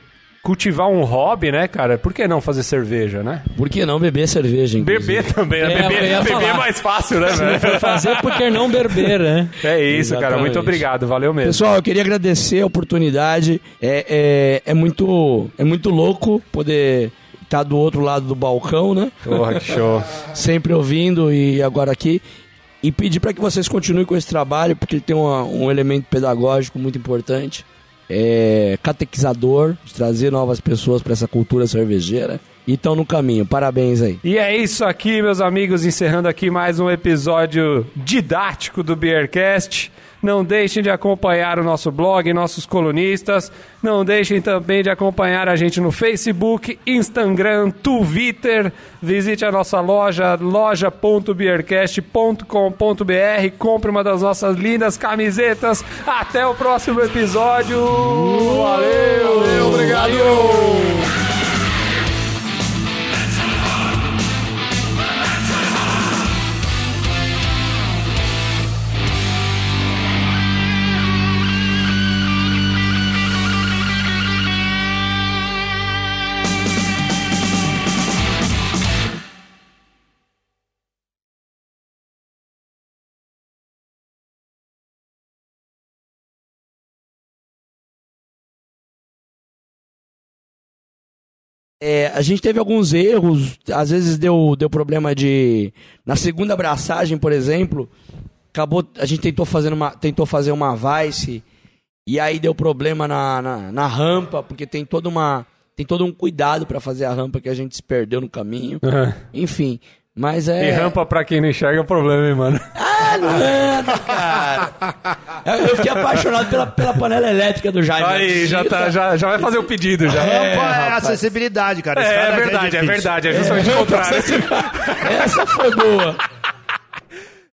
cultivar um hobby, né, cara? Por que não fazer cerveja, né? Por que não beber cerveja, inclusive? Beber também, né? É, beber, beber é mais fácil, né, velho? Fazer porque não berber, né? É isso, cara. Exatamente. Muito obrigado. Valeu mesmo. Pessoal, eu queria agradecer a oportunidade. É, é, é, muito, é muito louco poder estar do outro lado do balcão, né? Porra, que show. Sempre ouvindo e agora aqui. E pedir para que vocês continuem com esse trabalho, porque ele tem uma- um elemento pedagógico muito importante. É catequizador, de trazer novas pessoas para essa cultura cervejeira. E estão no caminho. Parabéns aí. E é isso aqui, meus amigos, encerrando aqui mais um episódio didático do Beercast. Não deixem de acompanhar o nosso blog, nossos colunistas. Não deixem também de acompanhar a gente no Facebook, Instagram, Twitter. Visite a nossa loja, loja.beercast.com.br. Compre uma das nossas lindas camisetas. Até o próximo episódio. Valeu! Valeu, obrigado! É, a gente teve alguns erros, às vezes deu, deu problema de. Na segunda abraçagem, por exemplo, acabou. A gente tentou fazer uma, tentou fazer uma vice e aí deu problema na, na, na rampa, porque tem toda uma. Tem todo um cuidado pra fazer a rampa que a gente se perdeu no caminho. Enfim. Mas é. E rampa pra quem não enxerga é problema, hein, mano? Ah, nada, cara. Eu, fiquei apaixonado pela, pela panela elétrica do Jaime. Aí, já, tá, já, já vai fazer o pedido já. É, É, é acessibilidade, cara. Esse cara aqui verdade, é difícil. verdade. É justamente o contrário. Essa foi boa.